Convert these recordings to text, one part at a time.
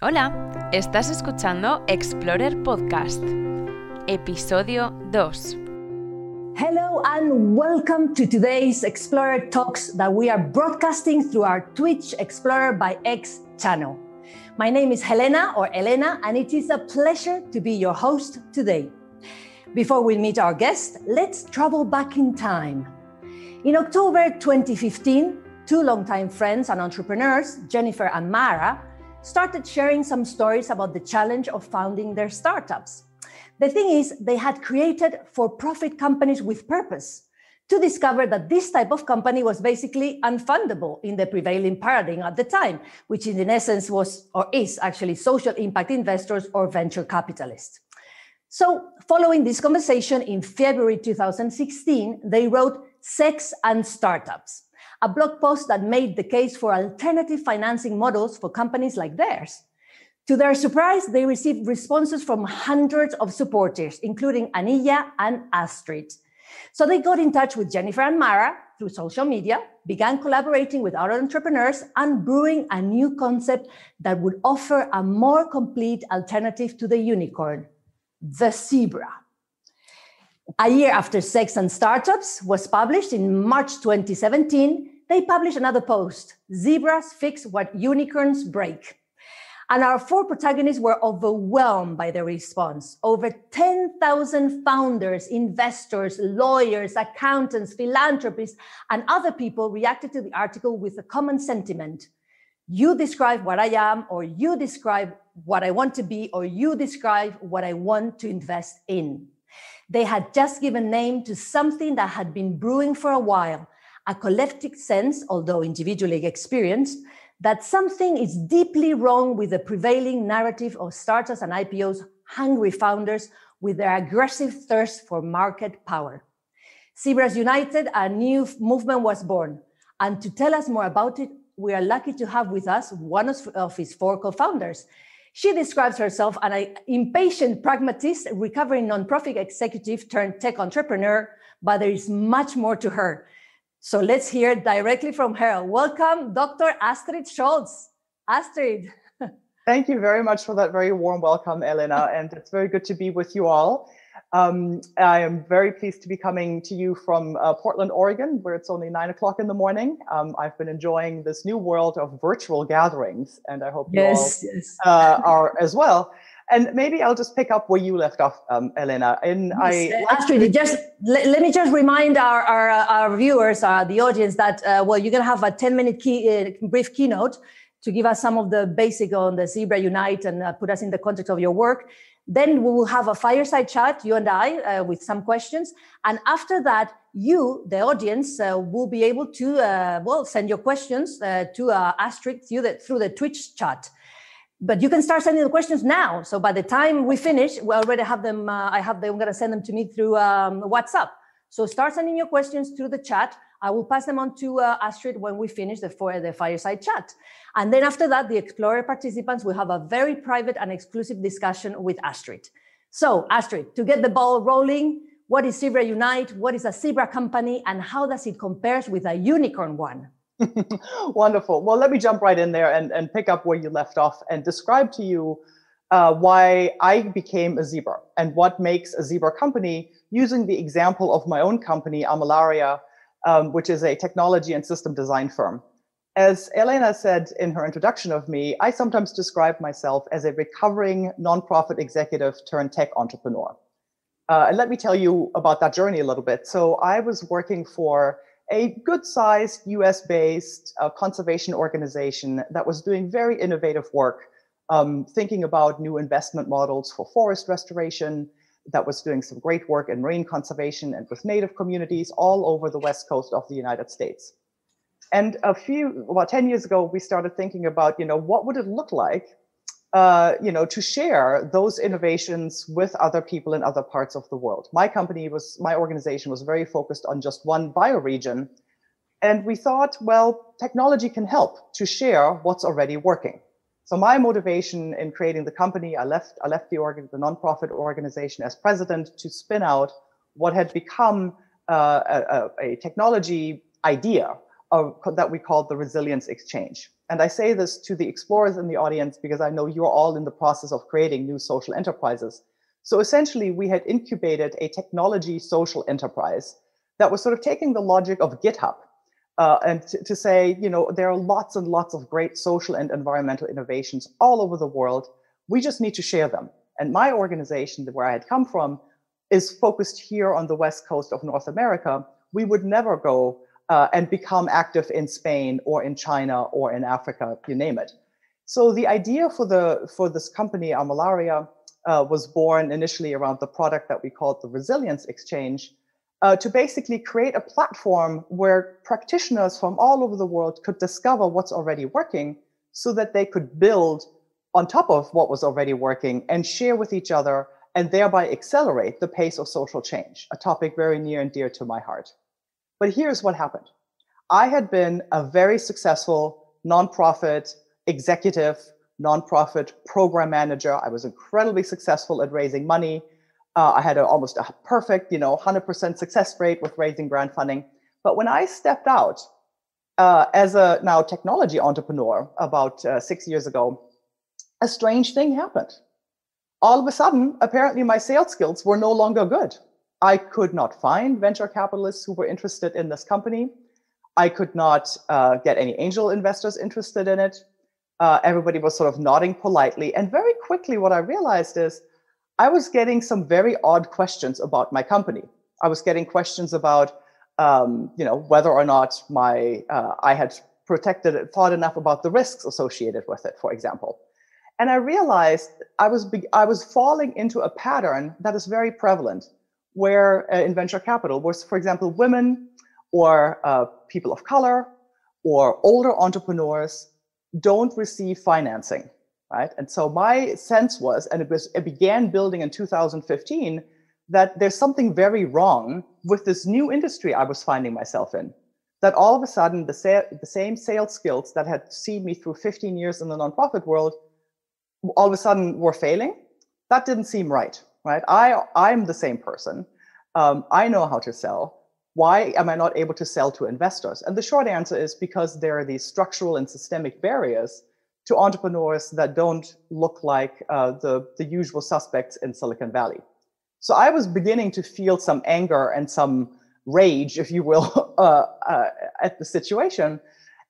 Hola, estás escuchando Explorer Podcast, episodio 2. Hello and welcome to today's Explorer Talks that we are broadcasting through our Twitch Explorer by X channel. My name is Helena or Elena, and it is a pleasure to be your host today. Before we meet our guest, let's travel back in time. In October 2015, two longtime friends and entrepreneurs, Jennifer and Mara, started sharing some stories about the challenge of founding their startups. The thing is, they had created for profit companies with purpose to discover that this type of company was basically unfundable in the prevailing paradigm at the time, which in essence was or is actually social impact investors or venture capitalists. So, following this conversation in February 2016, they wrote Sex and Startups a blog post that made the case for alternative financing models for companies like theirs. To their surprise, they received responses from hundreds of supporters, including Anilla and Astrid. So they got in touch with Jennifer and Mara through social media, began collaborating with other entrepreneurs, and brewing a new concept that would offer a more complete alternative to the unicorn, the zebra. A year after Sex and Startups was published in March 2017, they published another post Zebras Fix What Unicorns Break. And our four protagonists were overwhelmed by the response. Over 10,000 founders, investors, lawyers, accountants, philanthropists, and other people reacted to the article with a common sentiment. You describe what I am, or you describe what I want to be, or you describe what I want to invest in. They had just given name to something that had been brewing for a while, a collective sense, although individually experienced, that something is deeply wrong with the prevailing narrative of startups and IPOs hungry founders with their aggressive thirst for market power. Zebras United, a new movement was born. And to tell us more about it, we are lucky to have with us one of his four co founders, she describes herself as an impatient pragmatist, recovering nonprofit executive turned tech entrepreneur, but there is much more to her. So let's hear directly from her. Welcome, Dr. Astrid Scholz. Astrid. Thank you very much for that very warm welcome, Elena. And it's very good to be with you all. Um, I am very pleased to be coming to you from uh, Portland, Oregon, where it's only nine o'clock in the morning. Um, I've been enjoying this new world of virtual gatherings, and I hope you yes, all yes. Uh, are as well. And maybe I'll just pick up where you left off, um, Elena. And yes, I uh, Astrid, just let, let, me just remind our our, uh, our viewers, uh, the audience, that uh, well, you're gonna have a ten minute key, uh, brief keynote to give us some of the basic on the Zebra Unite and uh, put us in the context of your work. Then we will have a fireside chat, you and I, uh, with some questions. And after that, you, the audience, uh, will be able to, uh, well, send your questions uh, to uh, Astrid through the, through the Twitch chat. But you can start sending the questions now. So by the time we finish, we already have them. Uh, I have them. I'm going to send them to me through um, WhatsApp. So start sending your questions through the chat. I will pass them on to uh, Astrid when we finish the, for the fireside chat. And then after that, the Explorer participants will have a very private and exclusive discussion with Astrid. So Astrid, to get the ball rolling, what is Zebra Unite? What is a Zebra company? And how does it compare with a unicorn one? Wonderful. Well, let me jump right in there and, and pick up where you left off and describe to you uh, why I became a zebra and what makes a zebra company using the example of my own company, Armillaria, um, which is a technology and system design firm. As Elena said in her introduction of me, I sometimes describe myself as a recovering nonprofit executive turned tech entrepreneur. Uh, and let me tell you about that journey a little bit. So I was working for a good sized US based uh, conservation organization that was doing very innovative work, um, thinking about new investment models for forest restoration, that was doing some great work in marine conservation and with native communities all over the west coast of the United States. And a few, about 10 years ago, we started thinking about, you know, what would it look like, uh, you know, to share those innovations with other people in other parts of the world. My company was, my organization was very focused on just one bioregion. And we thought, well, technology can help to share what's already working. So my motivation in creating the company, I left, I left the organ, the nonprofit organization as president to spin out what had become uh, a, a, technology idea uh, that we called the Resilience Exchange. And I say this to the explorers in the audience because I know you're all in the process of creating new social enterprises. So essentially, we had incubated a technology social enterprise that was sort of taking the logic of GitHub uh, and to, to say, you know, there are lots and lots of great social and environmental innovations all over the world. We just need to share them. And my organization, where I had come from, is focused here on the west coast of North America. We would never go uh, and become active in Spain or in China or in Africa, you name it. So the idea for the for this company, Armillaria, uh, was born initially around the product that we called the Resilience Exchange, uh, to basically create a platform where practitioners from all over the world could discover what's already working, so that they could build on top of what was already working and share with each other and thereby accelerate the pace of social change, a topic very near and dear to my heart. But here's what happened I had been a very successful nonprofit executive, nonprofit program manager. I was incredibly successful at raising money. Uh, I had a, almost a perfect, you know, 100% success rate with raising grant funding. But when I stepped out uh, as a now technology entrepreneur about uh, six years ago, a strange thing happened. All of a sudden, apparently, my sales skills were no longer good. I could not find venture capitalists who were interested in this company. I could not uh, get any angel investors interested in it. Uh, everybody was sort of nodding politely. And very quickly, what I realized is I was getting some very odd questions about my company. I was getting questions about, um, you know, whether or not my uh, I had protected it, thought enough about the risks associated with it, for example. And I realized I was I was falling into a pattern that is very prevalent where uh, in venture capital, where, for example, women or uh, people of color or older entrepreneurs don't receive financing, right? And so my sense was, and it was, it began building in 2015, that there's something very wrong with this new industry I was finding myself in. That all of a sudden, the, sa- the same sales skills that had seen me through 15 years in the nonprofit world, all of a sudden were failing. That didn't seem right right? I I'm the same person. Um, I know how to sell. Why am I not able to sell to investors? And the short answer is because there are these structural and systemic barriers to entrepreneurs that don't look like uh, the, the usual suspects in Silicon Valley. So I was beginning to feel some anger and some rage, if you will, uh, uh, at the situation.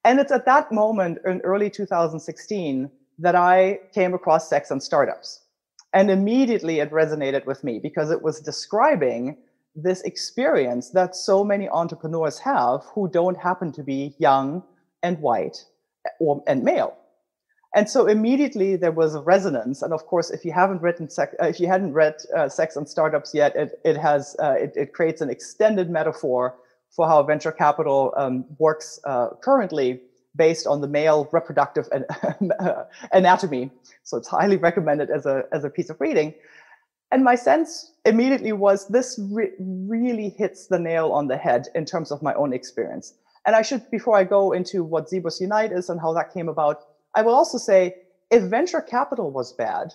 And it's at that moment in early 2016 that I came across Sex and Startups. And immediately it resonated with me because it was describing this experience that so many entrepreneurs have who don't happen to be young and white or, and male. And so immediately there was a resonance. And of course, if you haven't written sec- uh, if you hadn't read uh, Sex and Startups yet, it, it has uh, it, it, creates an extended metaphor for how venture capital um, works uh, currently based on the male reproductive anatomy. So it's highly recommended as a, as a piece of reading. And my sense immediately was this re- really hits the nail on the head in terms of my own experience. And I should, before I go into what Zebras Unite is and how that came about, I will also say if venture capital was bad,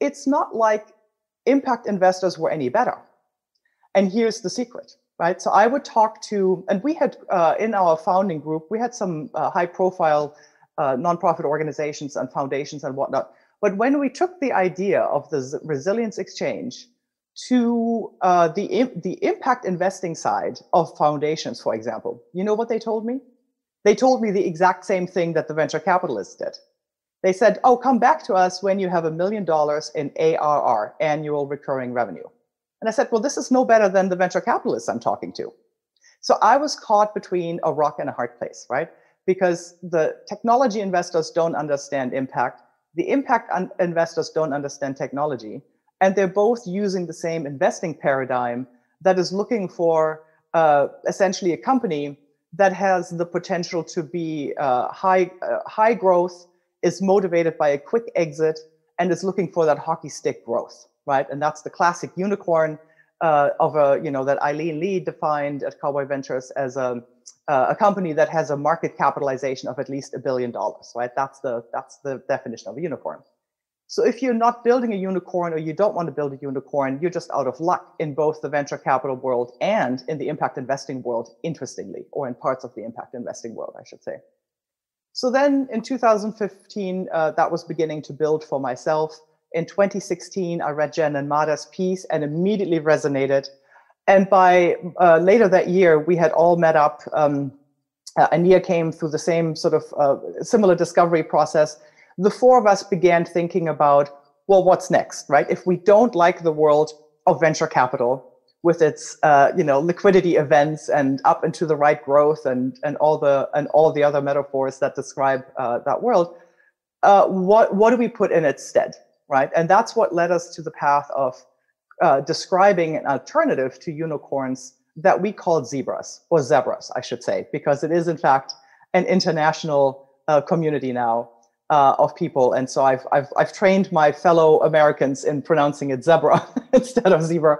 it's not like impact investors were any better. And here's the secret right? So I would talk to, and we had uh, in our founding group, we had some uh, high profile uh, nonprofit organizations and foundations and whatnot. But when we took the idea of the resilience exchange to uh, the, the impact investing side of foundations, for example, you know what they told me? They told me the exact same thing that the venture capitalists did. They said, oh, come back to us when you have a million dollars in ARR, annual recurring revenue. And I said, well, this is no better than the venture capitalists I'm talking to. So I was caught between a rock and a hard place, right? Because the technology investors don't understand impact, the impact un- investors don't understand technology, and they're both using the same investing paradigm that is looking for uh, essentially a company that has the potential to be uh, high uh, high growth, is motivated by a quick exit, and is looking for that hockey stick growth right? And that's the classic unicorn uh, of a, you know, that Aileen Lee defined at Cowboy Ventures as a, uh, a company that has a market capitalization of at least a billion dollars, right? That's the, that's the definition of a unicorn. So if you're not building a unicorn or you don't want to build a unicorn, you're just out of luck in both the venture capital world and in the impact investing world, interestingly, or in parts of the impact investing world, I should say. So then in 2015, uh, that was beginning to build for myself. In 2016, I read Jen and Mara's piece and immediately resonated. And by uh, later that year, we had all met up. Um, uh, Ania came through the same sort of uh, similar discovery process the four of us began thinking about, well, what's next, right? If we don't like the world of venture capital with its, uh, you know, liquidity events and up into the right growth and and all the and all the other metaphors that describe uh, that world, uh, what what do we put in its stead, right? And that's what led us to the path of uh, describing an alternative to unicorns that we call zebras or zebras, I should say, because it is in fact an international uh, community now uh, of people. And so I've, I've, I've trained my fellow Americans in pronouncing it zebra instead of zebra.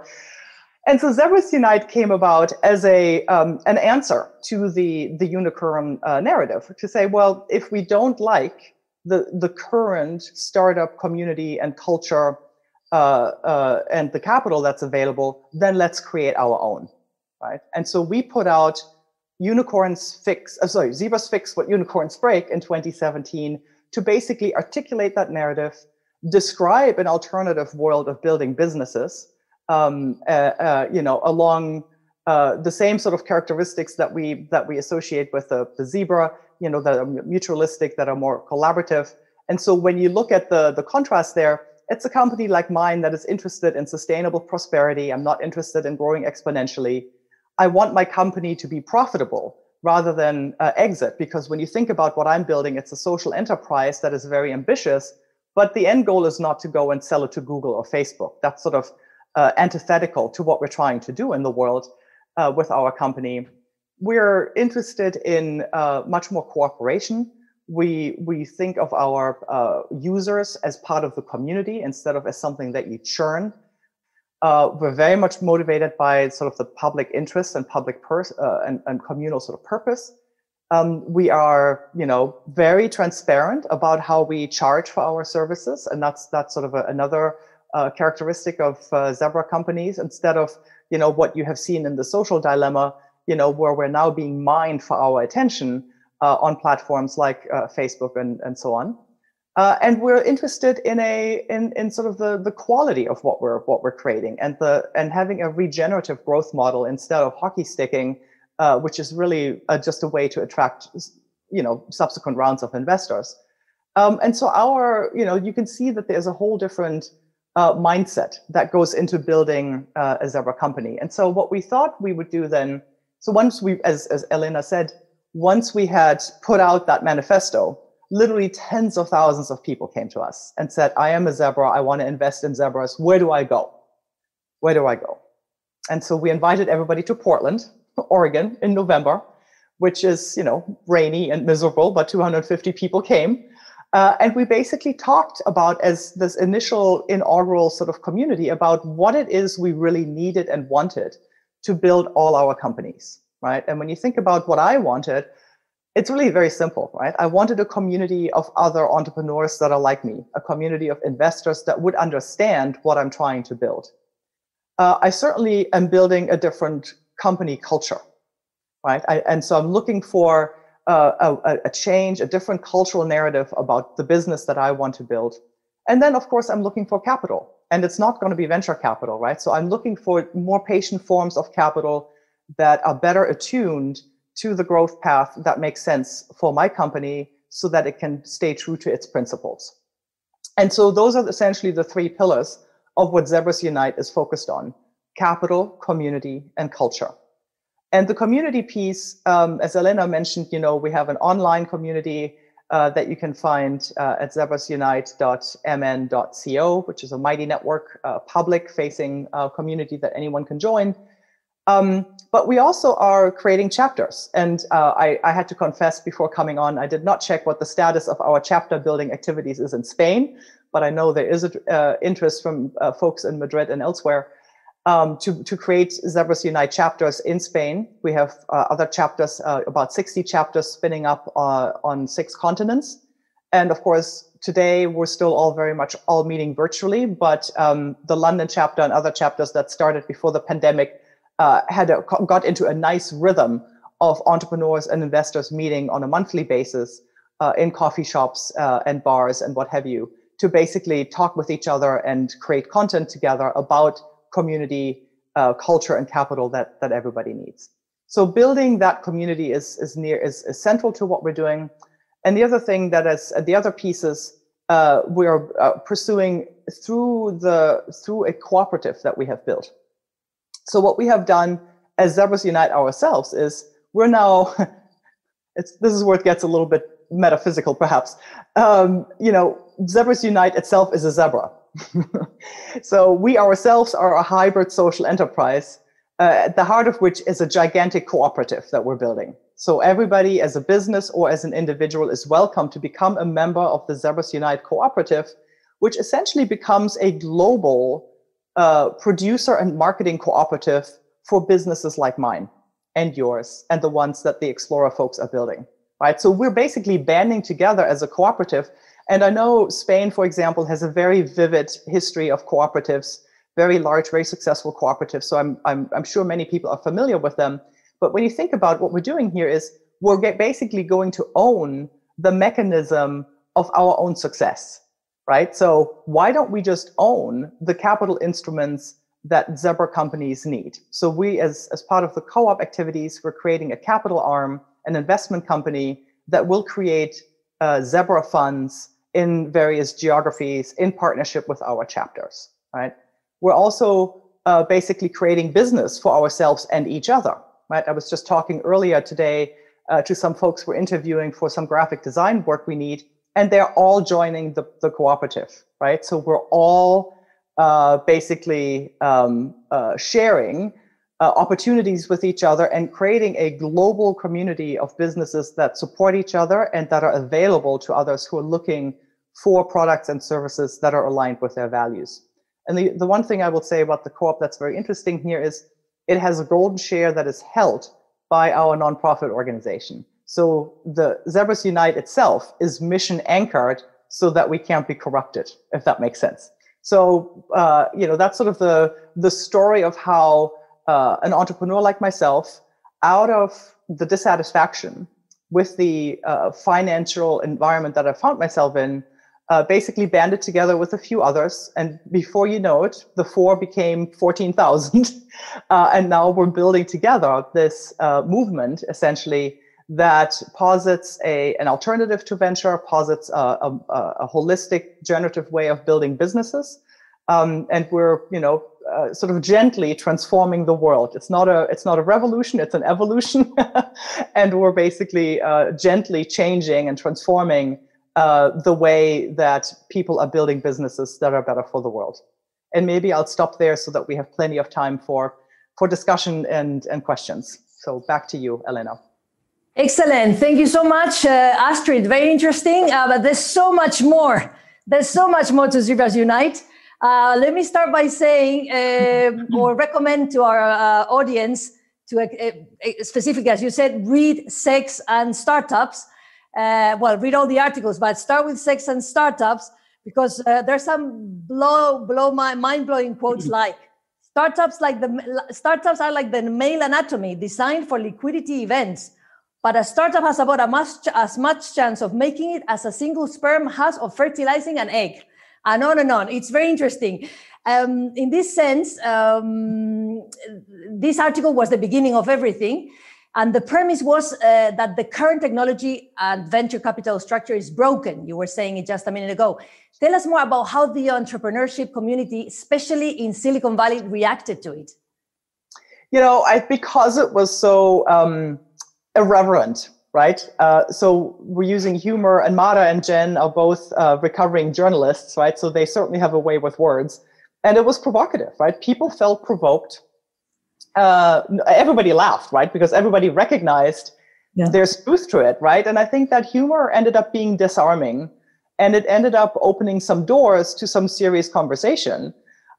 And so Zebras Unite came about as a um, an answer to the the unicorn uh, narrative to say, well, if we don't like the the current startup community and culture uh, uh, and the capital that's available, then let's create our own, right? And so we put out unicorns fix, uh, sorry, zebras fix what unicorns break in 2017 to basically articulate that narrative, describe an alternative world of building businesses, um, uh, uh, you know, along uh, the same sort of characteristics that we that we associate with the, the zebra, you know, that are mutualistic, that are more collaborative. And so when you look at the the contrast there, it's a company like mine that is interested in sustainable prosperity. I'm not interested in growing exponentially. I want my company to be profitable rather than uh, exit. Because when you think about what I'm building, it's a social enterprise that is very ambitious, but the end goal is not to go and sell it to Google or Facebook. That's sort of uh, antithetical to what we're trying to do in the world uh, with our company. We're interested in uh, much more cooperation. We we think of our uh, users as part of the community instead of as something that you churn uh, we're very much motivated by sort of the public interest and public pers- uh, and, and, communal sort of purpose. Um, we are, you know, very transparent about how we charge for our services, and that's that's sort of a, another uh, characteristic of uh, Zebra companies. Instead of, you know, what you have seen in the social dilemma, you know, where we're now being mined for our attention uh, on platforms like uh, Facebook and and so on. Uh, and we're interested in a in, in sort of the, the quality of what we're what we're creating and the and having a regenerative growth model instead of hockey sticking, uh, which is really uh, just a way to attract you know subsequent rounds of investors. Um, and so our you know you can see that there's a whole different uh, mindset that goes into building uh, a Zebra company. And so what we thought we would do then, so once we as as Elena said, once we had put out that manifesto literally tens of thousands of people came to us and said, I am a zebra. I want to invest in zebras. Where do I go? Where do I go? And so we invited everybody to Portland, Oregon in November, which is, you know, rainy and miserable, but 250 people came. Uh, and we basically talked about as this initial inaugural sort of community about what it is we really needed and wanted to build all our companies, right? And when you think about what I wanted, it's really very simple, right? I wanted a community of other entrepreneurs that are like me, a community of investors that would understand what I'm trying to build. Uh, I certainly am building a different company culture, right? I, and so I'm looking for uh, a, a change, a different cultural narrative about the business that I want to build. And then, of course, I'm looking for capital. And it's not going to be venture capital, right? So I'm looking for more patient forms of capital that are better attuned to the growth path that makes sense for my company so that it can stay true to its principles. And so those are essentially the three pillars of what Zebras Unite is focused on capital, community, and culture. And the community piece, um, as Elena mentioned, you know, we have an online community uh, that you can find uh, at zebrasunite.mn.co, which is a mighty network, uh, public facing uh, community that anyone can join. Um, but we also are creating chapters. And uh, I, I, had to confess before coming on, I did not check what the status of our chapter building activities is in Spain, but I know there is an uh, interest from uh, folks in Madrid and elsewhere um, to, to create Zebras Unite chapters in Spain. We have uh, other chapters, uh, about 60 chapters spinning up uh, on six continents. And of course, today we're still all very much all meeting virtually, but um, the London chapter and other chapters that started before the pandemic uh, had a, got into a nice rhythm of entrepreneurs and investors meeting on a monthly basis uh, in coffee shops uh, and bars and what have you to basically talk with each other and create content together about community uh, culture and capital that that everybody needs. So building that community is is near is, is central to what we're doing. And the other thing that is the other pieces uh, we are uh, pursuing through the through a cooperative that we have built. So what we have done as Zebras Unite ourselves is we're now. it's this is where it gets a little bit metaphysical, perhaps. Um, you know, Zebras Unite itself is a zebra. so we ourselves are a hybrid social enterprise, uh, at the heart of which is a gigantic cooperative that we're building. So everybody as a business or as an individual is welcome to become a member of the Zebras Unite cooperative, which essentially becomes a global uh, producer and marketing cooperative for businesses like mine and yours and the ones that the Explorer folks are building. Right. So we're basically banding together as a cooperative. And I know Spain, for example, has a very vivid history of cooperatives, very large, very successful cooperatives. So I'm, I'm, I'm sure many people are familiar with them. But when you think about what we're doing here is we're basically going to own the mechanism of our own success, right? So why don't we just own the capital instruments that Zebra companies need? So we, as, as part of the co-op activities, we're creating a capital arm, an investment company that will create uh, Zebra funds in various geographies in partnership with our chapters, right? We're also uh, basically creating business for ourselves and each other right? I was just talking earlier today uh, to some folks we're interviewing for some graphic design work we need, and they're all joining the, the cooperative, right? So we're all uh, basically um, uh, sharing uh, opportunities with each other and creating a global community of businesses that support each other and that are available to others who are looking for products and services that are aligned with their values. And the, the one thing I will say about the co-op that's very interesting here is it has a golden share that is held by our nonprofit organization. So the Zebras Unite itself is mission anchored so that we can't be corrupted, if that makes sense. So uh, you know that's sort of the the story of how uh, an entrepreneur like myself, out of the dissatisfaction with the uh, financial environment that I found myself in, uh, basically banded together with a few others. And before you know it, the four became 14,000. uh, and now we're building together this uh, movement essentially that posits a, an alternative to venture, posits a, a, a holistic generative way of building businesses. Um, and we're, you know, uh, sort of gently transforming the world. It's not a it's not a revolution. It's an evolution, and we're basically uh, gently changing and transforming uh, the way that people are building businesses that are better for the world. And maybe I'll stop there so that we have plenty of time for, for discussion and, and questions. So back to you, Elena. Excellent. Thank you so much, uh, Astrid. Very interesting. Uh, but there's so much more. There's so much more to Zebras Unite. Uh, let me start by saying uh, or recommend to our uh, audience to uh, specifically, as you said, read Sex and Startups uh, well, read all the articles, but start with sex and startups because uh, there's some blow blow my mind blowing quotes like startups like the startups are like the male anatomy designed for liquidity events. But a startup has about much, as much chance of making it as a single sperm has of fertilizing an egg. And on and on. It's very interesting. Um, in this sense, um, this article was the beginning of everything. And the premise was uh, that the current technology and venture capital structure is broken. You were saying it just a minute ago. Tell us more about how the entrepreneurship community, especially in Silicon Valley, reacted to it. You know, I, because it was so um, irreverent, right? Uh, so we're using humor, and Mara and Jen are both uh, recovering journalists, right? So they certainly have a way with words. And it was provocative, right? People felt provoked uh, everybody laughed, right? Because everybody recognized yeah. there's truth to it, right? And I think that humor ended up being disarming and it ended up opening some doors to some serious conversation.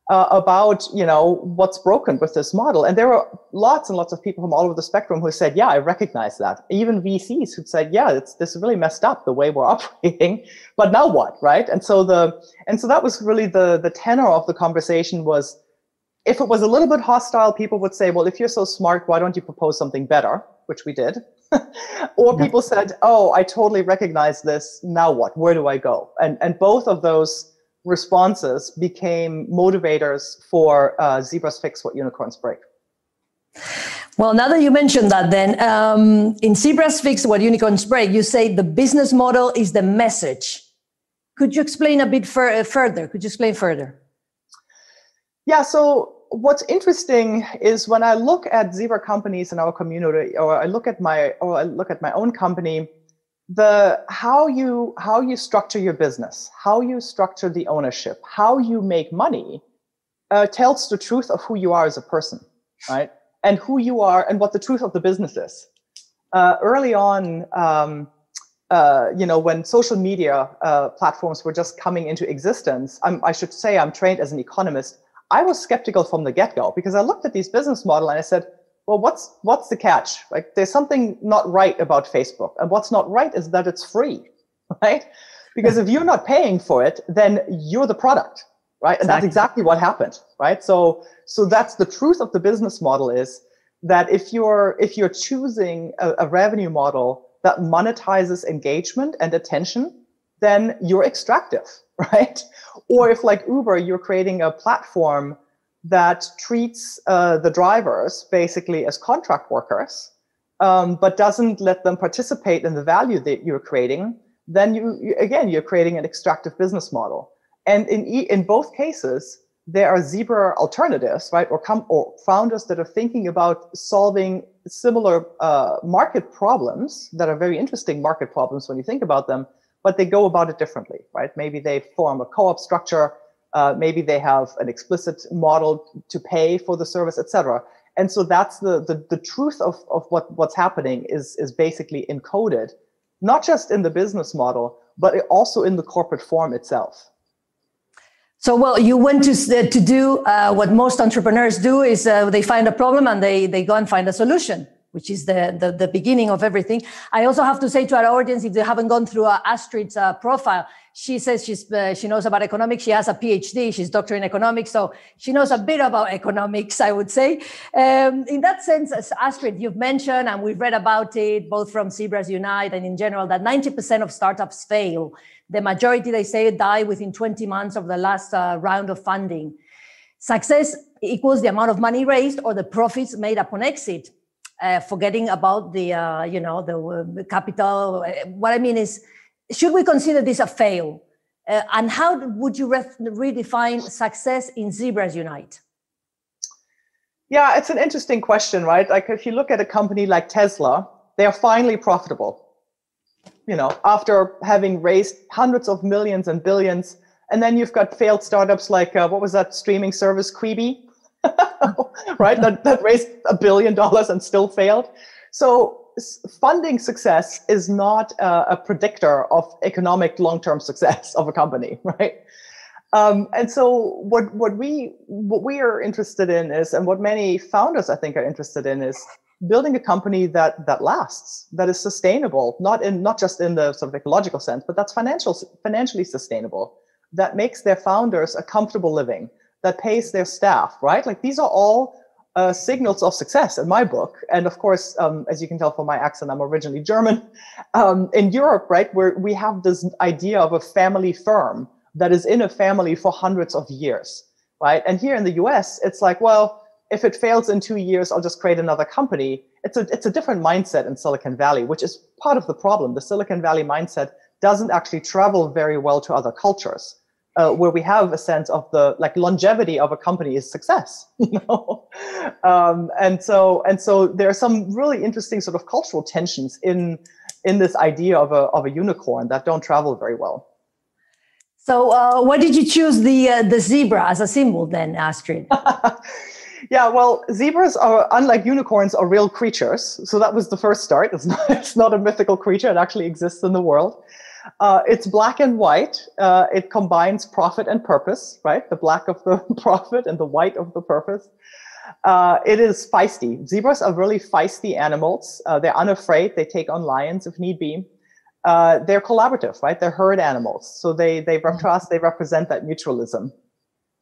Uh, about you know what's broken with this model. And there were lots and lots of people from all over the spectrum who said yeah i recognize that. Even vcs who said yeah it's this is really messed up the way we're operating. But now what right? And so the and so that was really the the tenor of the conversation was if it was a little bit hostile people would say well if you're so smart why don't you propose something better? Which we did. Or people said oh i totally recognize this. Now what? Where do i go? And and both of those responses became motivators for uh, zebras fix what unicorns break. Well, now that you mentioned that, then um, in Zebras Fix What Unicorns Break, you say the business model is the message. Could you explain a bit fur- further? Could you explain further? Yeah. So what's interesting is when I look at zebra companies in our community, or I look at my, or I look at my own company, the how you how you structure your business how you structure the ownership how you make money uh, tells the truth of who you are as a person right? And who you are and what the truth of the business is. Uh, early on um, uh, you know when social media uh, platforms were just coming into existence I'm, i should say i'm trained as an economist i was skeptical from the get-go because i looked at these business model and i said well, what's what's the catch? Like, there's something not right about Facebook, and what's not right is that it's free, right? Because if you're not paying for it, then you're the product, right? And exactly. that's exactly what happened, right? So, so that's the truth of the business model is that if you're if you're choosing a, a revenue model that monetizes engagement and attention, then you're extractive, right? Or if like Uber, you're creating a platform that treats uh, the drivers basically as contract workers, um, but doesn't let them participate in the value that you're creating, then you, you again you're creating an extractive business model. And in e- in both cases, there are zebra alternatives, right, or come or founders that are thinking about solving similar uh, market problems that are very interesting market problems when you think about them, but they go about it differently, right? Maybe they form a co-op structure uh, maybe they have an explicit model to pay for the service, etc. And so that's the, the, the truth of, of what, what's happening is, is basically encoded, not just in the business model, but also in the corporate form itself. So, well, you went to, to do uh, what most entrepreneurs do is uh, they find a problem and they, they go and find a solution which is the, the, the, beginning of everything. I also have to say to our audience, if they haven't gone through uh, Astrid's profile, she says she's, uh, she knows about economics. She has a PhD. She's doctor in economics. So she knows a bit about economics, I would say. Um, in that sense, as Astrid, you've mentioned, and we've read about it, both from Zebras Unite and in general, that 90% of startups fail. The majority, they say, die within 20 months of the last uh, round of funding. Success equals the amount of money raised or the profits made upon exit uh, forgetting about the uh, you know the, uh, the, capital. What I mean is, should we consider this a fail? Uh, and how would you re- redefine success in Zebras Unite? Yeah, it's an interesting question, right? Like if you look at a company like Tesla, they are finally profitable. You know, after having raised hundreds of millions and billions, and then you've got failed startups like uh, what was that streaming service, Quibi? right? That, that raised a billion dollars and still failed. So funding success is not a predictor of economic long-term success of a company, right? Um, and so what what we what we are interested in is, and what many founders I think are interested in is building a company that that lasts, that is sustainable, not in not just in the sort of ecological sense, but that's financial financially sustainable, that makes their founders a comfortable living, that pays their staff, right? Like these are all uh, signals of success in my book. And of course, um, as you can tell from my accent, I'm originally German. Um, in Europe, right, where we have this idea of a family firm that is in a family for hundreds of years, right? And here in the US, it's like, well, if it fails in two years, I'll just create another company. It's a it's a different mindset in Silicon Valley, which is part of the problem. The Silicon Valley mindset doesn't actually travel very well to other cultures uh, where we have a sense of the like longevity of a company is success you know? Um, and so and so there are some really interesting sort of cultural tensions in in this idea of a of a unicorn that don't travel very well. So uh, why did you choose the uh, the zebra as a symbol then astrid? Yeah well zebras are unlike unicorns are real creatures. So that was the first start. It's not, it's not a mythical creature. It actually exists in the world Uh, it's black and white. Uh, it combines profit and purpose, right? The black of the profit and the white of the purpose. Uh, it is feisty. Zebras are really feisty animals. Uh, they're unafraid. They take on lions if need be. Uh, they're collaborative, right? They're herd animals. So they, they, to mm-hmm. us, they represent that mutualism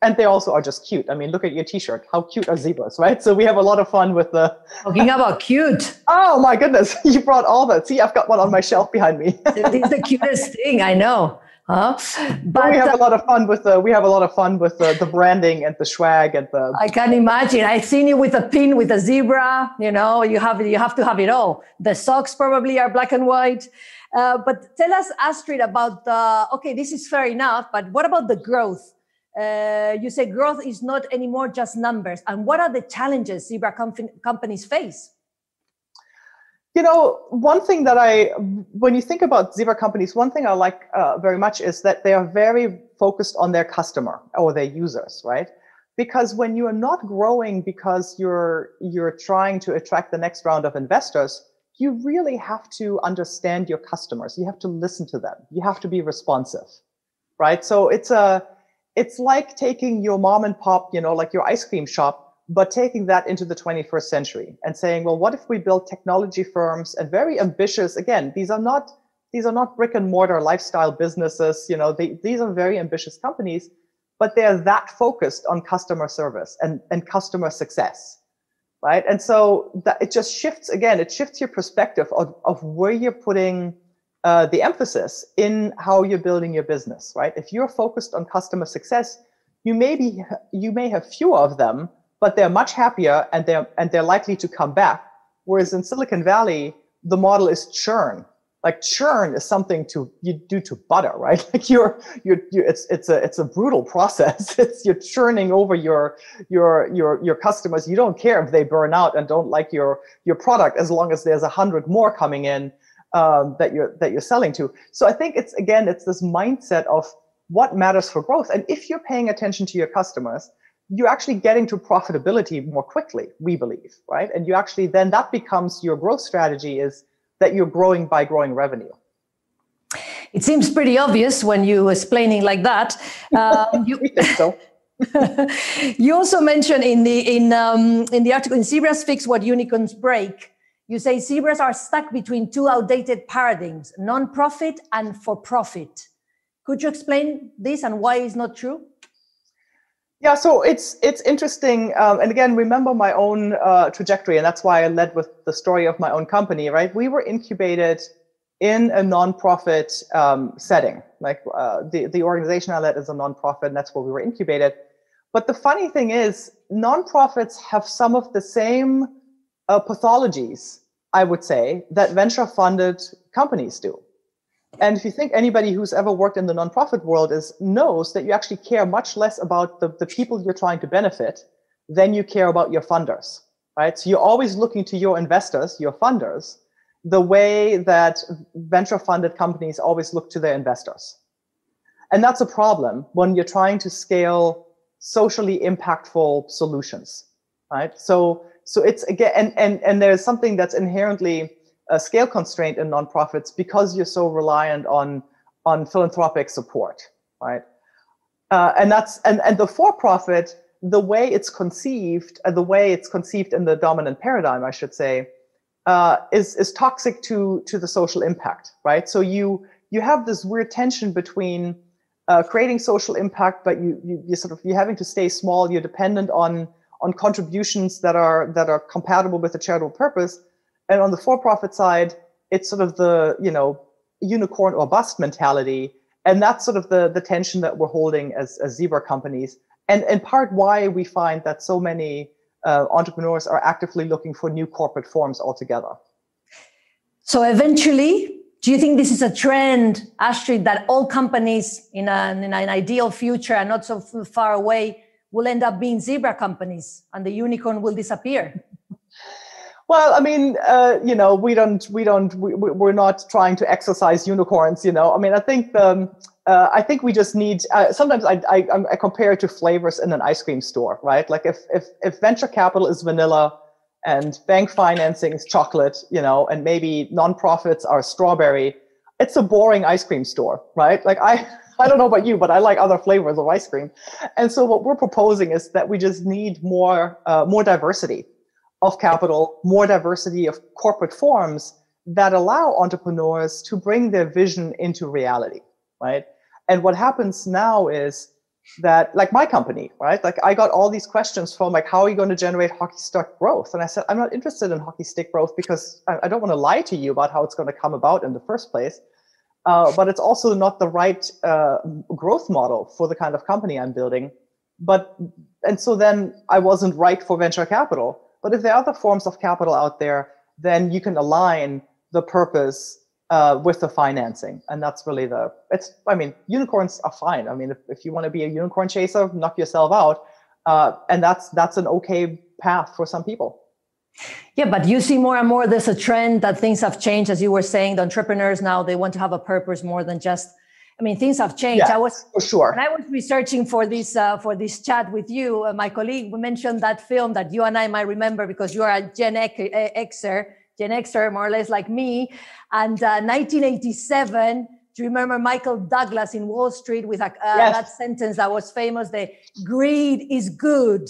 and they also are just cute. I mean, look at your T-shirt. How cute are zebras, right? So we have a lot of fun with the. Talking about cute. Oh my goodness! You brought all that. See, I've got one on my shelf behind me. it's the cutest thing I know. Huh? But we have uh, a lot of fun with the we have a lot of fun with the, the branding and the swag and the. I can imagine. I've seen you with a pin with a zebra. You know, you have you have to have it all. The socks probably are black and white. Uh, but tell us, Astrid, about the. Okay, this is fair enough. But what about the growth? Uh, you say growth is not anymore just numbers. And what are the challenges Zebra com- companies face? You know, one thing that I, when you think about Zebra companies, one thing I like uh, very much is that they are very focused on their customer or their users, right? Because when you are not growing because you're you're trying to attract the next round of investors, you really have to understand your customers. You have to listen to them. You have to be responsive, right? So it's a it's like taking your mom and pop, you know, like your ice cream shop, but taking that into the 21st century and saying, well, what if we build technology firms and very ambitious, again, these are not, these are not brick and mortar lifestyle businesses, you know, they, these are very ambitious companies, but they're that focused on customer service and, and customer success. Right. And so that it just shifts again, it shifts your perspective of, of where you're putting uh, the emphasis in how you're building your business, right? If you're focused on customer success, you may be you may have fewer of them, but they're much happier and they're and they're likely to come back. Whereas in Silicon Valley, the model is churn. Like churn is something to you do to butter, right? Like you're you're, you're it's it's a it's a brutal process. It's you're churning over your your your your customers. You don't care if they burn out and don't like your your product as long as there's a hundred more coming in um, that you're that you're selling to. So I think it's again it's this mindset of what matters for growth, and if you're paying attention to your customers, you're actually getting to profitability more quickly. We believe, right? And you actually then that becomes your growth strategy is that you're growing by growing revenue. It seems pretty obvious when you explaining like that. Um, you, so. you also mentioned in the in um, in the article in Zebras Fix What Unicorns Break you say zebras are stuck between two outdated paradigms, non-profit and for-profit. Could you explain this and why it's not true? Yeah, so it's it's interesting, um, and again, remember my own uh, trajectory, and that's why I led with the story of my own company. Right, we were incubated in a nonprofit um, setting. Like uh, the the organization I led is a nonprofit, and that's where we were incubated. But the funny thing is, nonprofits have some of the same uh, pathologies I would say, that venture funded companies do. And if you think anybody who's ever worked in the nonprofit world is knows that you actually care much less about the, the people you're trying to benefit than you care about your funders, right? So you're always looking to your investors, your funders, the way that venture funded companies always look to their investors. And that's a problem when you're trying to scale socially impactful solutions, right? So so it's again, and, and, and there's something that's inherently a scale constraint in nonprofits because you're so reliant on, on philanthropic support, right? Uh, and that's, and, and the for-profit, the way it's conceived, uh, the way it's conceived in the dominant paradigm, I should say, uh, is, is toxic to, to the social impact, right? So you, you have this weird tension between uh, creating social impact, but you, you, you sort of, you're having to stay small, you're dependent on, on contributions that are that are compatible with a charitable purpose. And on the for-profit side, it's sort of the you know unicorn or bust mentality, and that's sort of the the tension that we're holding as as zebra companies, and in part why we find that so many uh, entrepreneurs are actively looking for new corporate forms altogether. So eventually, do you think this is a trend, Astrid, that all companies in an, in an ideal future and not so far away will end up being zebra companies and the unicorn will disappear well i mean uh, you know we don't we don't we, we're not trying to exercise unicorns you know i mean i think um, uh, I think we just need. Uh, sometimes I, I, I compare it to flavors in an ice cream store, right? Like if if if venture capital is vanilla, and bank financing is chocolate, you know, and maybe nonprofits are strawberry. it's a boring ice cream store, right? Like I, I don't know about you, but I like other flavors of ice cream. And so what we're proposing is that we just need more, uh, more diversity of capital, more diversity of corporate forms that allow entrepreneurs to bring their vision into reality, right? And what happens now is that, like my company, right? Like I got all these questions from like, how are you going to generate hockey stick growth? And I said, I'm not interested in hockey stick growth because I, I don't want to lie to you about how it's going to come about in the first place. Uh, but it's also not the right uh, growth model for the kind of company I'm building. But and so then I wasn't right for venture capital. But if there are other forms of capital out there, then you can align the purpose uh, with the financing, and that's really the. It's. I mean, unicorns are fine. I mean, if, if you want to be a unicorn chaser, knock yourself out, uh, and that's that's an okay path for some people. Yeah, but you see more and more there's a trend that things have changed. As you were saying, the entrepreneurs now they want to have a purpose more than just. I mean, things have changed. Yeah, I was for sure. When I was researching for this uh, for this chat with you, uh, my colleague we mentioned that film that you and I might remember because you are a Gen Xer, Gen Xer, more or less like me. And uh, 1987. Do you remember Michael Douglas in Wall Street with a, uh, yes. that sentence that was famous? The greed is good.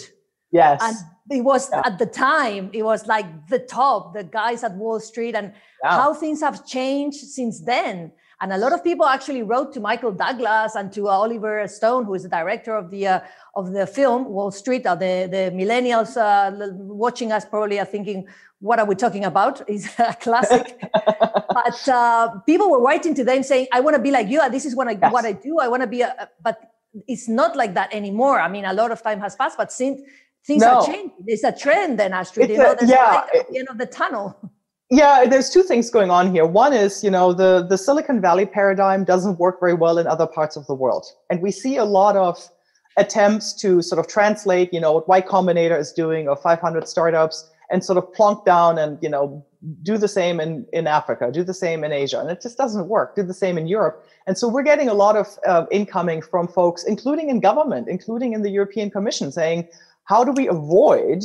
Yes. And it was yeah. at the time it was like the top the guys at wall street and yeah. how things have changed since then and a lot of people actually wrote to michael douglas and to oliver stone who is the director of the uh, of the film wall street uh, the the millennials uh, watching us probably are thinking what are we talking about is a classic but uh, people were writing to them saying i want to be like you this is what i yes. what i do i want to be a but it's not like that anymore. I mean, a lot of time has passed, but since things no. are changing. It's a trend then, Astrid. It's you know, there's yeah, at the end of the tunnel. Yeah, there's two things going on here. One is, you know, the, the Silicon Valley paradigm doesn't work very well in other parts of the world. And we see a lot of attempts to sort of translate, you know, what Y Combinator is doing or 500 startups and sort of plonk down and, you know, do the same in, in Africa, do the same in Asia. And it just doesn't work. Do the same in Europe. And so we're getting a lot of uh, incoming from folks, including in government, including in the European Commission saying, how do we avoid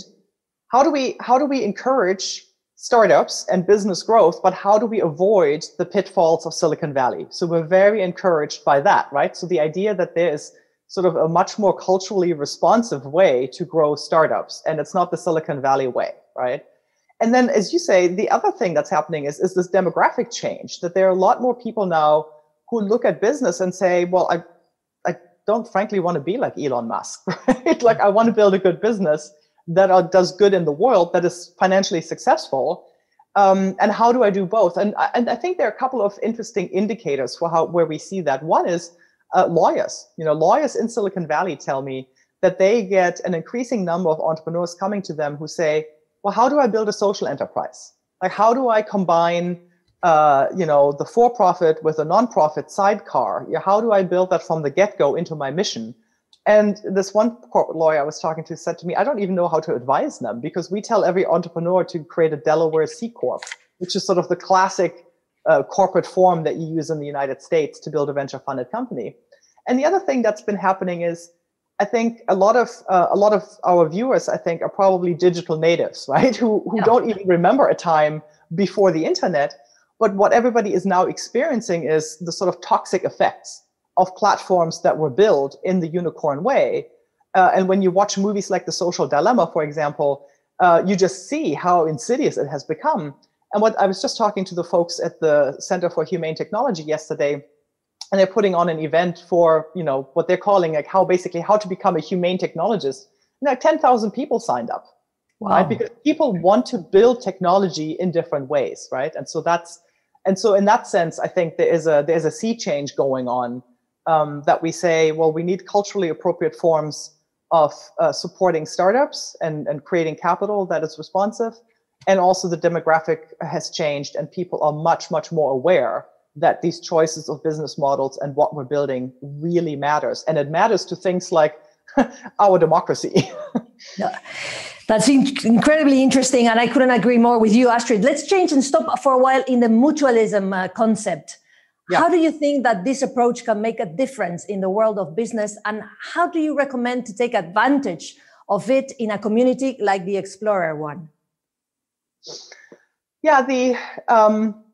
how do we how do we encourage startups and business growth but how do we avoid the pitfalls of silicon valley? So we're very encouraged by that right? So the idea that there is sort of a much more culturally responsive way to grow startups and it's not the silicon valley way right? And then as you say the other thing that's happening is, is this demographic change that there are a lot more people now who look at business and say well i don't frankly want to be like Elon Musk, right? like I want to build a good business that uh, does good in the world, that is financially successful. Um, and how do I do both? And, and I think there are a couple of interesting indicators for how where we see that. One is uh, lawyers. You know, lawyers in Silicon Valley tell me that they get an increasing number of entrepreneurs coming to them who say, "Well, how do I build a social enterprise? Like, how do I combine uh, you know, the for-profit with a non-profit sidecar. Yeah, how do I build that from the get-go into my mission? And this one corporate lawyer I was talking to said to me, I don't even know how to advise them because we tell every entrepreneur to create a Delaware C Corp, which is sort of the classic uh, corporate form that you use in the United States to build a venture funded company. And the other thing that's been happening is I think a lot of uh, a lot of our viewers, I think, are probably digital natives, right? Who who yeah. don't even remember a time before the internet. But what everybody is now experiencing is the sort of toxic effects of platforms that were built in the unicorn way. Uh, and when you watch movies like The Social Dilemma, for example, uh, you just see how insidious it has become. And what I was just talking to the folks at the Center for Humane Technology yesterday, and they're putting on an event for you know what they're calling like how basically how to become a humane technologist. And like 10,000 people signed up, wow. right? Because people want to build technology in different ways, right? And so that's and so in that sense, I think there is a there's a sea change going on um, that we say, well, we need culturally appropriate forms of uh, supporting startups and, and creating capital that is responsive. And also the demographic has changed and people are much, much more aware that these choices of business models and what we're building really matters. And it matters to things like our democracy. That's in- incredibly interesting, and I couldn't agree more with you, Astrid. Let's change and stop for a while in the mutualism uh, concept. Yeah. How do you think that this approach can make a difference in the world of business, and how do you recommend to take advantage of it in a community like the Explorer one? Yeah, the um,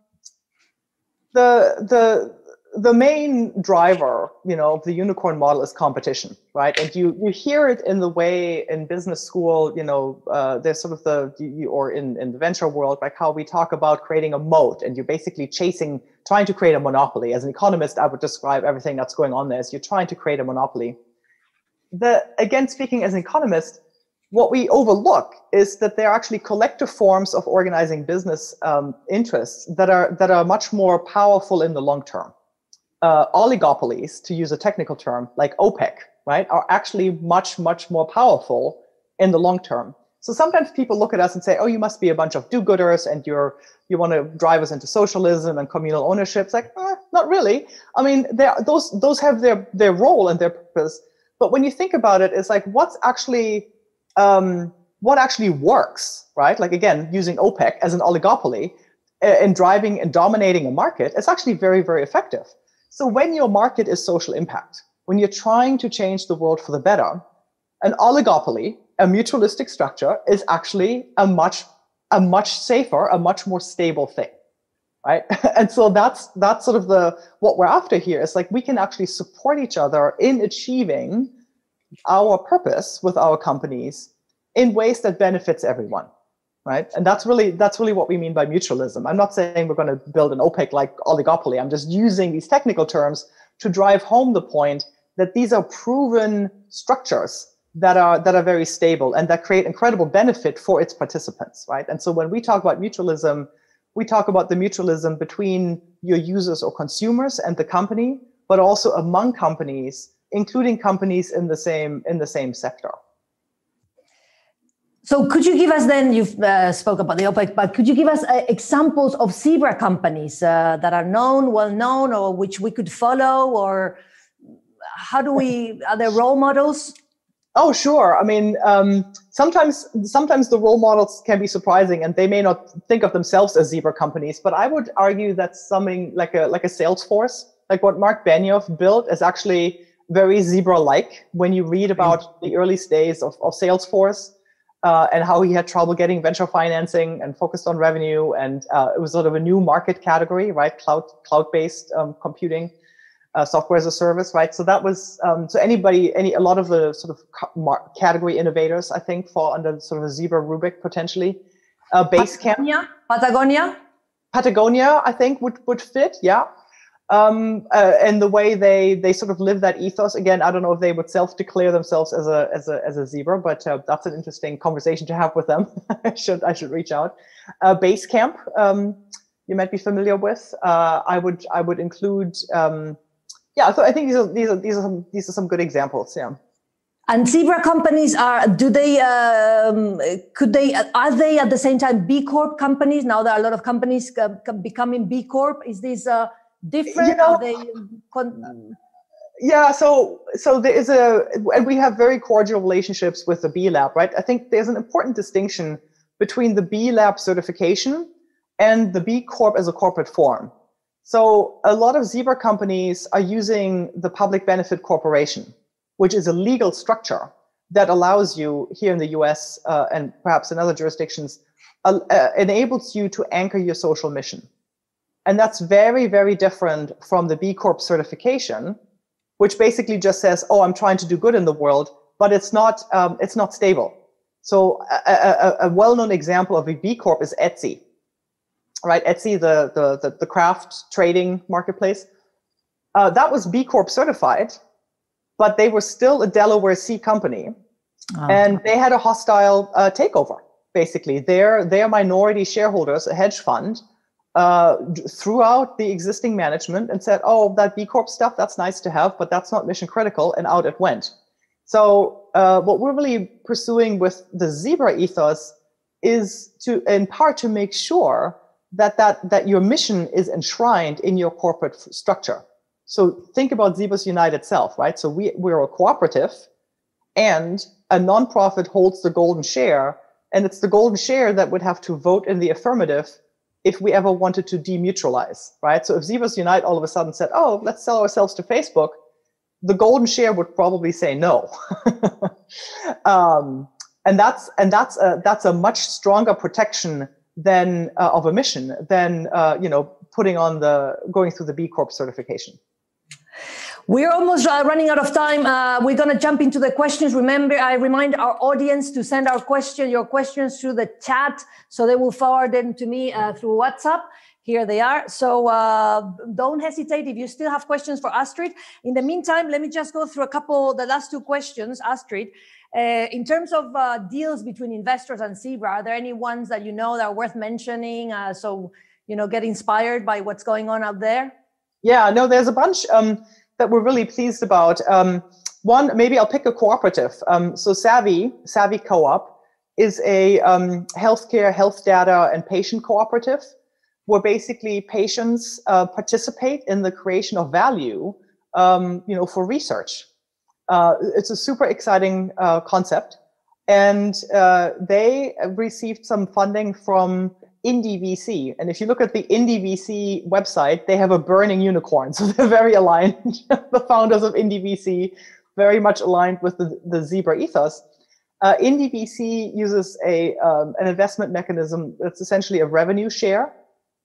the the the main driver, you know, of the unicorn model is competition, right? And you you hear it in the way in business school, you know, uh, there's sort of the or in in the venture world, like how we talk about creating a moat, and you're basically chasing, trying to create a monopoly. As an economist, I would describe everything that's going on there as you're trying to create a monopoly. The again, speaking as an economist, what we overlook is that there are actually collective forms of organizing business um, interests that are that are much more powerful in the long term uh, oligopolies, to use a technical term, like OPEC, right, are actually much, much more powerful in the long term. So sometimes people look at us and say, "Oh, you must be a bunch of do-gooders, and you're you want to drive us into socialism and communal ownership." It's like, eh, not really. I mean, those those have their their role and their purpose. But when you think about it, it's like what's actually um, what actually works, right? Like again, using OPEC as an oligopoly uh, in driving and dominating a market, it's actually very, very effective. So when your market is social impact, when you're trying to change the world for the better, an oligopoly, a mutualistic structure is actually a much, a much safer, a much more stable thing. Right. and so that's that's sort of the what we're after here is like we can actually support each other in achieving our purpose with our companies in ways that benefits everyone right? And that's really that's really what we mean by mutualism. I'm not saying we're going to build an OPEC like oligopoly. I'm just using these technical terms to drive home the point that these are proven structures that are that are very stable and that create incredible benefit for its participants, right? And so when we talk about mutualism, we talk about the mutualism between your users or consumers and the company, but also among companies, including companies in the same in the same sector. So could you give us then, you've uh, spoke about the OPEC, but could you give us uh, examples of zebra companies uh, that are known, well known, or which we could follow, or how do we, are there role models? Oh, sure. I mean, um, sometimes sometimes the role models can be surprising, and they may not think of themselves as zebra companies. But I would argue that something like a like a Salesforce, like what Mark Benioff built, is actually very zebra-like. When you read about the early days of, of Salesforce, uh, and how he had trouble getting venture financing and focused on revenue. And uh, it was sort of a new market category, right? Cloud cloud based um, computing, uh, software as a service, right? So that was um, so anybody, any a lot of the sort of category innovators, I think, fall under sort of a zebra rubric potentially. Uh, Basecamp, Patagonia, Patagonia, Patagonia, I think would would fit, yeah um, uh, and the way they they sort of live that ethos. Again, I don't know if they would self-declare themselves as a as a as a zebra, but uh, that's an interesting conversation to have with them. I should I should reach out. Uh, Basecamp, um, you might be familiar with. Uh, I would I would include. Um, yeah, so I think these are these are these are some these are some good examples. Yeah. And zebra companies are do they um, could they are they at the same time B Corp companies? Now there are a lot of companies becoming B Corp. Is this uh, different? You know, they con- yeah, so so there is a, and we have very cordial relationships with the B Lab, right? I think there's an important distinction between the B Lab certification and the B Corp as a corporate form. So a lot of Zebra companies are using the Public Benefit Corporation, which is a legal structure that allows you here in the US uh, and perhaps in other jurisdictions, uh, uh, enables you to anchor your social mission. And that's very, very different from the B Corp certification, which basically just says, "Oh, I'm trying to do good in the world," but it's not um, it's not stable. So a, a, a, well-known example of a B Corp is Etsy, right? Etsy, the the the, the craft trading marketplace, uh, that was B Corp certified, but they were still a Delaware C company, oh. and they had a hostile uh, takeover. Basically, their their minority shareholders, a hedge fund, uh, throughout the existing management and said, oh, that B Corp stuff, that's nice to have, but that's not mission critical, and out it went. So uh, what we're really pursuing with the Zebra ethos is to, in part, to make sure that that that your mission is enshrined in your corporate structure. So think about Zebras Unite itself, right? So we we're a cooperative, and a nonprofit holds the golden share, and it's the golden share that would have to vote in the affirmative if we ever wanted to demutualize, right? So if Zebras Unite all of a sudden said, oh, let's sell ourselves to Facebook, the golden share would probably say no. um, and that's and that's a, that's a much stronger protection than uh, of a mission than uh, you know putting on the going through the B Corp certification. We're almost uh, running out of time. Uh, we're going to jump into the questions. Remember, I remind our audience to send our question, your questions through the chat, so they will forward them to me uh, through WhatsApp. Here they are. So uh, don't hesitate if you still have questions for Astrid. In the meantime, let me just go through a couple, the last two questions, Astrid. Uh, in terms of uh, deals between investors and Zebra, are there any ones that you know that are worth mentioning? so you know, get inspired by what's going on out there. Yeah, no, there's a bunch. Um, that we're really pleased about. Um, one, maybe I'll pick a cooperative. Um, so Savvy, Savvy Co-op, is a um, healthcare, health data, and patient cooperative where basically patients uh, participate in the creation of value, um, you know, for research. Uh, it's a super exciting uh, concept, and uh, they received some funding from IndieVC. And if you look at the IndieVC website, they have a burning unicorn. So they're very aligned. the founders of IndieVC, very much aligned with the, the Zebra ethos. Uh, uses a, um, an investment mechanism that's essentially a revenue share.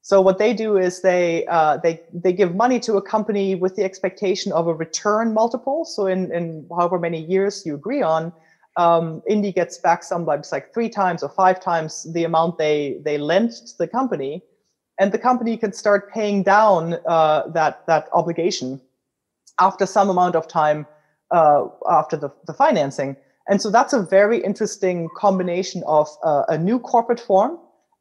So what they do is they, uh, they, they give money to a company with the expectation of a return multiple. So in, in however many years you agree on, um, Indie gets back sometimes like three times or five times the amount they they lent to the company, and the company can start paying down uh, that that obligation after some amount of time uh, after the, the financing. And so that's a very interesting combination of uh, a new corporate form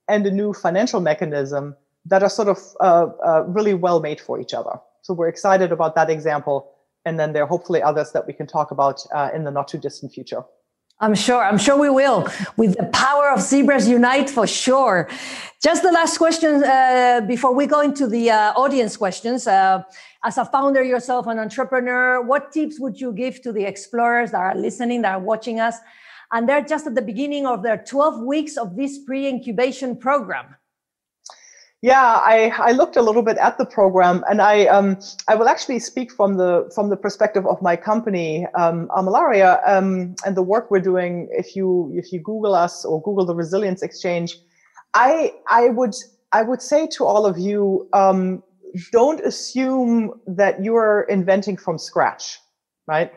and a new financial mechanism that are sort of uh, uh, really well made for each other. So we're excited about that example. And then there are hopefully others that we can talk about uh, in the not too distant future. I'm sure. I'm sure we will. With the power of Zebras Unite, for sure. Just the last question uh, before we go into the uh, audience questions. Uh, as a founder yourself, an entrepreneur, what tips would you give to the explorers that are listening, that are watching us? And they're just at the beginning of their 12 weeks of this pre incubation program. Yeah, I, I looked a little bit at the program, and I um, I will actually speak from the from the perspective of my company, um, Armillaria, um, and the work we're doing. If you if you Google us or Google the Resilience Exchange, I I would I would say to all of you, um, don't assume that you are inventing from scratch, right?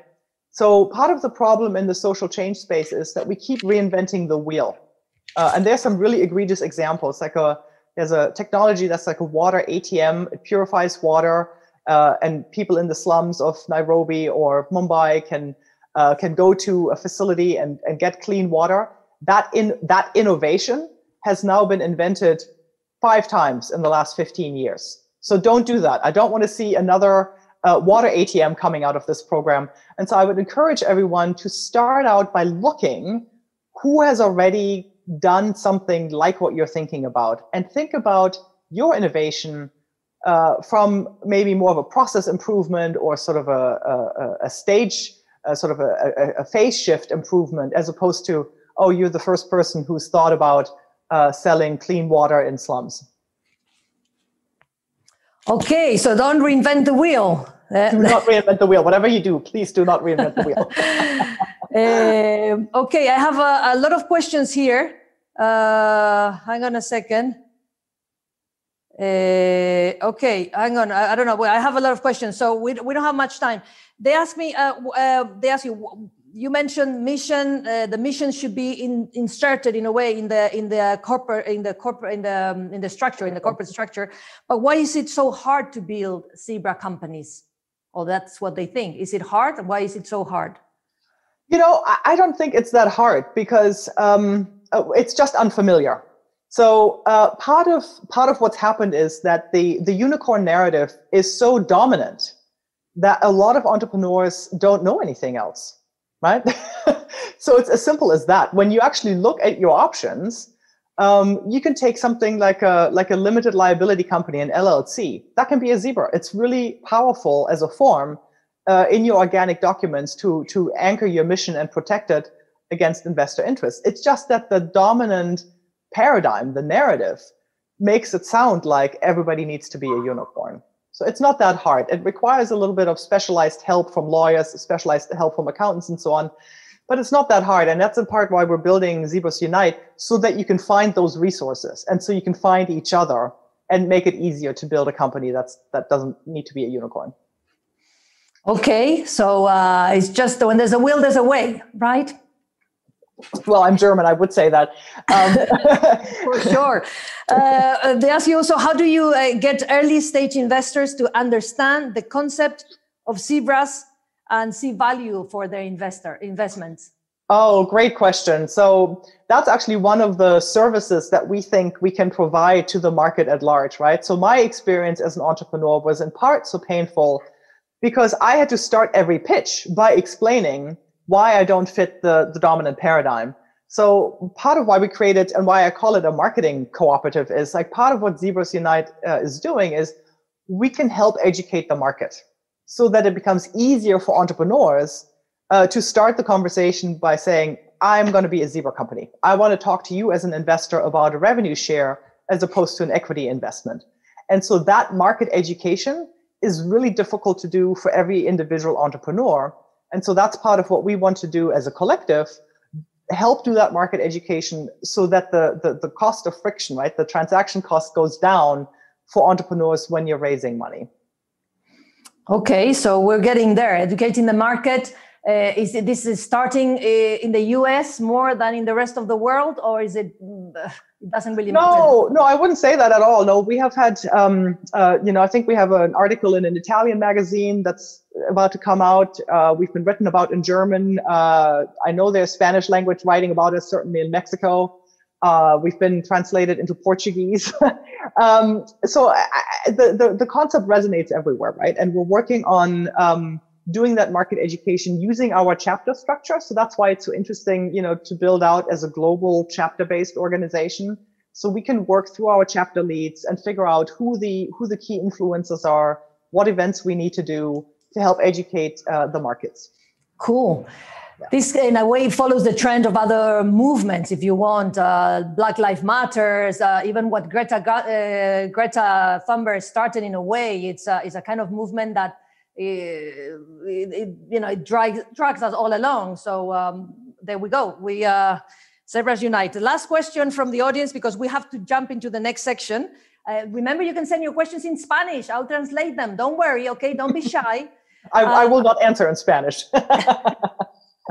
So part of the problem in the social change space is that we keep reinventing the wheel, uh, and there's some really egregious examples, like a there's a technology that's like a water ATM. It purifies water, uh, and people in the slums of Nairobi or Mumbai can uh, can go to a facility and, and get clean water. That in that innovation has now been invented five times in the last 15 years. So don't do that. I don't want to see another uh, water ATM coming out of this program. And so I would encourage everyone to start out by looking who has already done something like what you're thinking about and think about your innovation uh, from maybe more of a process improvement or sort of a, a, a stage, uh, sort of a, a, phase shift improvement, as opposed to, oh, you're the first person who's thought about uh, selling clean water in slums. Okay, so don't reinvent the wheel. do not reinvent the wheel. Whatever you do, please do not reinvent the wheel. uh, okay, I have a, a, lot of questions here. Uh, hang on a second. Uh, okay, hang on. I, I, don't know. I have a lot of questions, so we, we don't have much time. They ask me. Uh, uh, they ask you. You mentioned mission. Uh, the mission should be in, inserted in a way in the in the corporate in the corporate in the um, in the structure in the corporate structure. But why is it so hard to build zebra companies? Or that's what they think. Is it hard? Why is it so hard? You know, I, I don't think it's that hard because. Um, uh, it's just unfamiliar. So uh, part of part of what's happened is that the the unicorn narrative is so dominant that a lot of entrepreneurs don't know anything else, right? so it's as simple as that. When you actually look at your options, um, you can take something like a like a limited liability company, an LLC. That can be a zebra. It's really powerful as a form uh, in your organic documents to to anchor your mission and protect it against investor interest. It's just that the dominant paradigm, the narrative, makes it sound like everybody needs to be a unicorn. So it's not that hard. It requires a little bit of specialized help from lawyers, specialized help from accountants, and so on. But it's not that hard. And that's in part why we're building Zebras Unite so that you can find those resources and so you can find each other and make it easier to build a company that's that doesn't need to be a unicorn. Okay, so uh, it's just when there's a will, there's a way, right? Well, I'm German. I would say that um, for sure. Uh, they ask you also, how do you uh, get early stage investors to understand the concept of zebras and see value for their investor investments? Oh, great question. So that's actually one of the services that we think we can provide to the market at large, right? So my experience as an entrepreneur was in part so painful because I had to start every pitch by explaining why I don't fit the, the dominant paradigm. So part of why we created and why I call it a marketing cooperative is like part of what Zebras Unite uh, is doing is we can help educate the market so that it becomes easier for entrepreneurs uh, to start the conversation by saying, I'm going to be a zebra company. I want to talk to you as an investor about a revenue share as opposed to an equity investment. And so that market education is really difficult to do for every individual entrepreneur. And so that's part of what we want to do as a collective help do that market education so that the, the, the cost of friction, right, the transaction cost goes down for entrepreneurs when you're raising money. Okay, so we're getting there, educating the market uh, is it, this is starting uh, in the US more than in the rest of the world, or is it? Uh, it doesn't really no, matter. No, I wouldn't say that at all. No, we have had, um, uh, you know, I think we have an article in an Italian magazine that's about to come out. Uh, we've been written about in German. Uh, I know there's Spanish language writing about us, certainly in Mexico. we've been translated into Portuguese. um, so I, the, the, the concept resonates everywhere, right? And we're working on. Um, doing that market education using our chapter structure. So that's why it's so interesting, you know, to build out as a global chapter based organization. So we can work through our chapter leads and figure out who the, who the key influencers are, what events we need to do to help educate uh, the markets. Cool. Yeah. This, in a way, follows the trend of other movements, if you want. Uh, Black Lives Matters, uh, even what Greta uh, Greta Thunberg started. In a way, it's a, it's a kind of movement that it, it, you know it drags drags us all along. So um, there we go. We uh zebras unite. Last question from the audience because we have to jump into the next section. Uh, remember you can send your questions in spanish. I'll translate them. Don't worry okay? Don't be shy. I, uh, I, will not answer in spanish.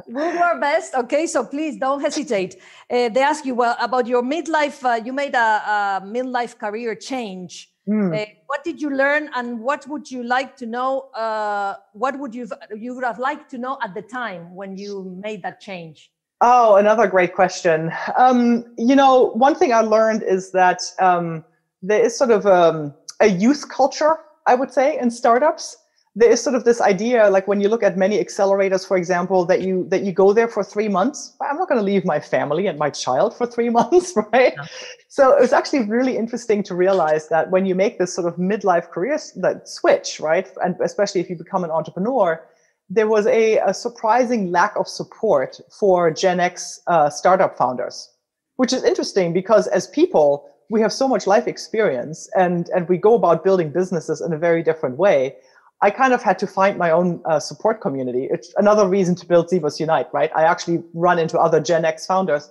We'll do our best okay? So please don't hesitate. Uh, they ask you well about your midlife uh, you made a, a midlife career change Mm. Uh, what did you learn, and what would you like to know? Uh, what would you you would have liked to know at the time when you made that change? Oh, another great question. Um, you know, one thing I learned is that um, there is sort of um, a youth culture, I would say, in startups there is sort of this idea like when you look at many accelerators for example that you that you go there for three months i'm not going to leave my family and my child for three months right yeah. so it was actually really interesting to realize that when you make this sort of midlife career that switch right and especially if you become an entrepreneur there was a, a surprising lack of support for gen x uh, startup founders which is interesting because as people we have so much life experience and and we go about building businesses in a very different way I kind of had to find my own uh, support community. It's another reason to build Zebras Unite, right? I actually run into other Gen X founders.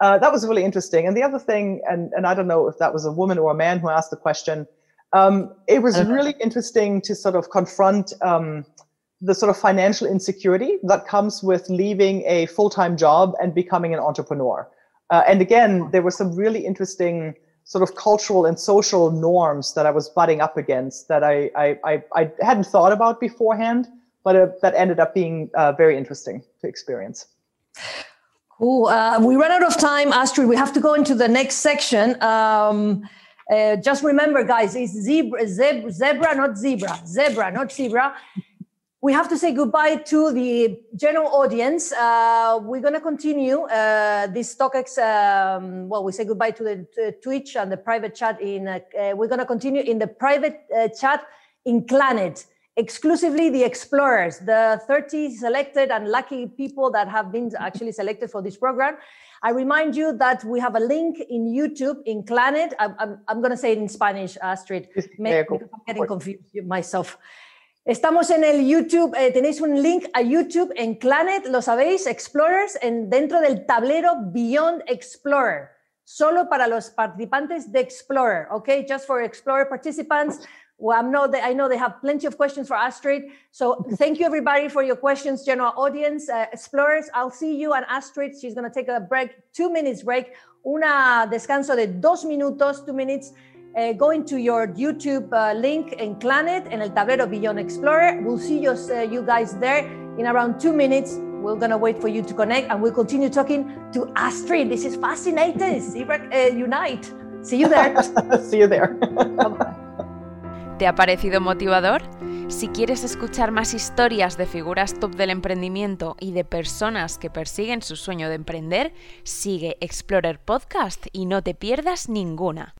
Uh, that was really interesting. And the other thing, and, and I don't know if that was a woman or a man who asked the question, um, it was really interesting to sort of confront um, the sort of financial insecurity that comes with leaving a full time job and becoming an entrepreneur. Uh, and again, there were some really interesting sort of cultural and social norms that I was butting up against that I I, I, I hadn't thought about beforehand, but uh, that ended up being uh, very interesting to experience. Cool. Uh, we run out of time, Astrid. We have to go into the next section. Um, uh, just remember, guys, it's zebra, zebra, zebra, not zebra, zebra, not zebra we have to say goodbye to the general audience. Uh, we're going to continue uh, this StockX. Um, well, we say goodbye to the to Twitch and the private chat. In uh, uh we're going to continue in the private uh, chat in Planet. exclusively the explorers, the 30 selected and lucky people that have been actually selected for this program. I remind you that we have a link in YouTube in Planet. I'm, I'm, I'm going to say it in Spanish, Astrid. Maybe I'm getting confused myself. Estamos en el YouTube, eh, tenéis un link a YouTube en Planet, lo sabéis, Explorers, en, dentro del tablero Beyond Explorer. solo para los participantes de Explorer, okay? Just for Explorer participants. Well, I know that I know they have plenty of questions for Astrid. So thank you everybody for your questions, general audience, uh, explorers. I'll see you and Astrid. She's going to take a break, two minutes break, una descanso de dos minutos, two minutes. Uh, go into your YouTube uh, link and Planet and El Tablero Beyond Explorer. We'll see you, uh, you guys there in around two minutes. We're going to wait for you to connect and we'll continue talking to Astrid. This is fascinating. uh, Unite. See you there. see you there. ¿Te ha parecido motivador? Si quieres escuchar más historias de figuras top del emprendimiento y de personas que persiguen su sueño de emprender, sigue Explorer Podcast y no te pierdas ninguna.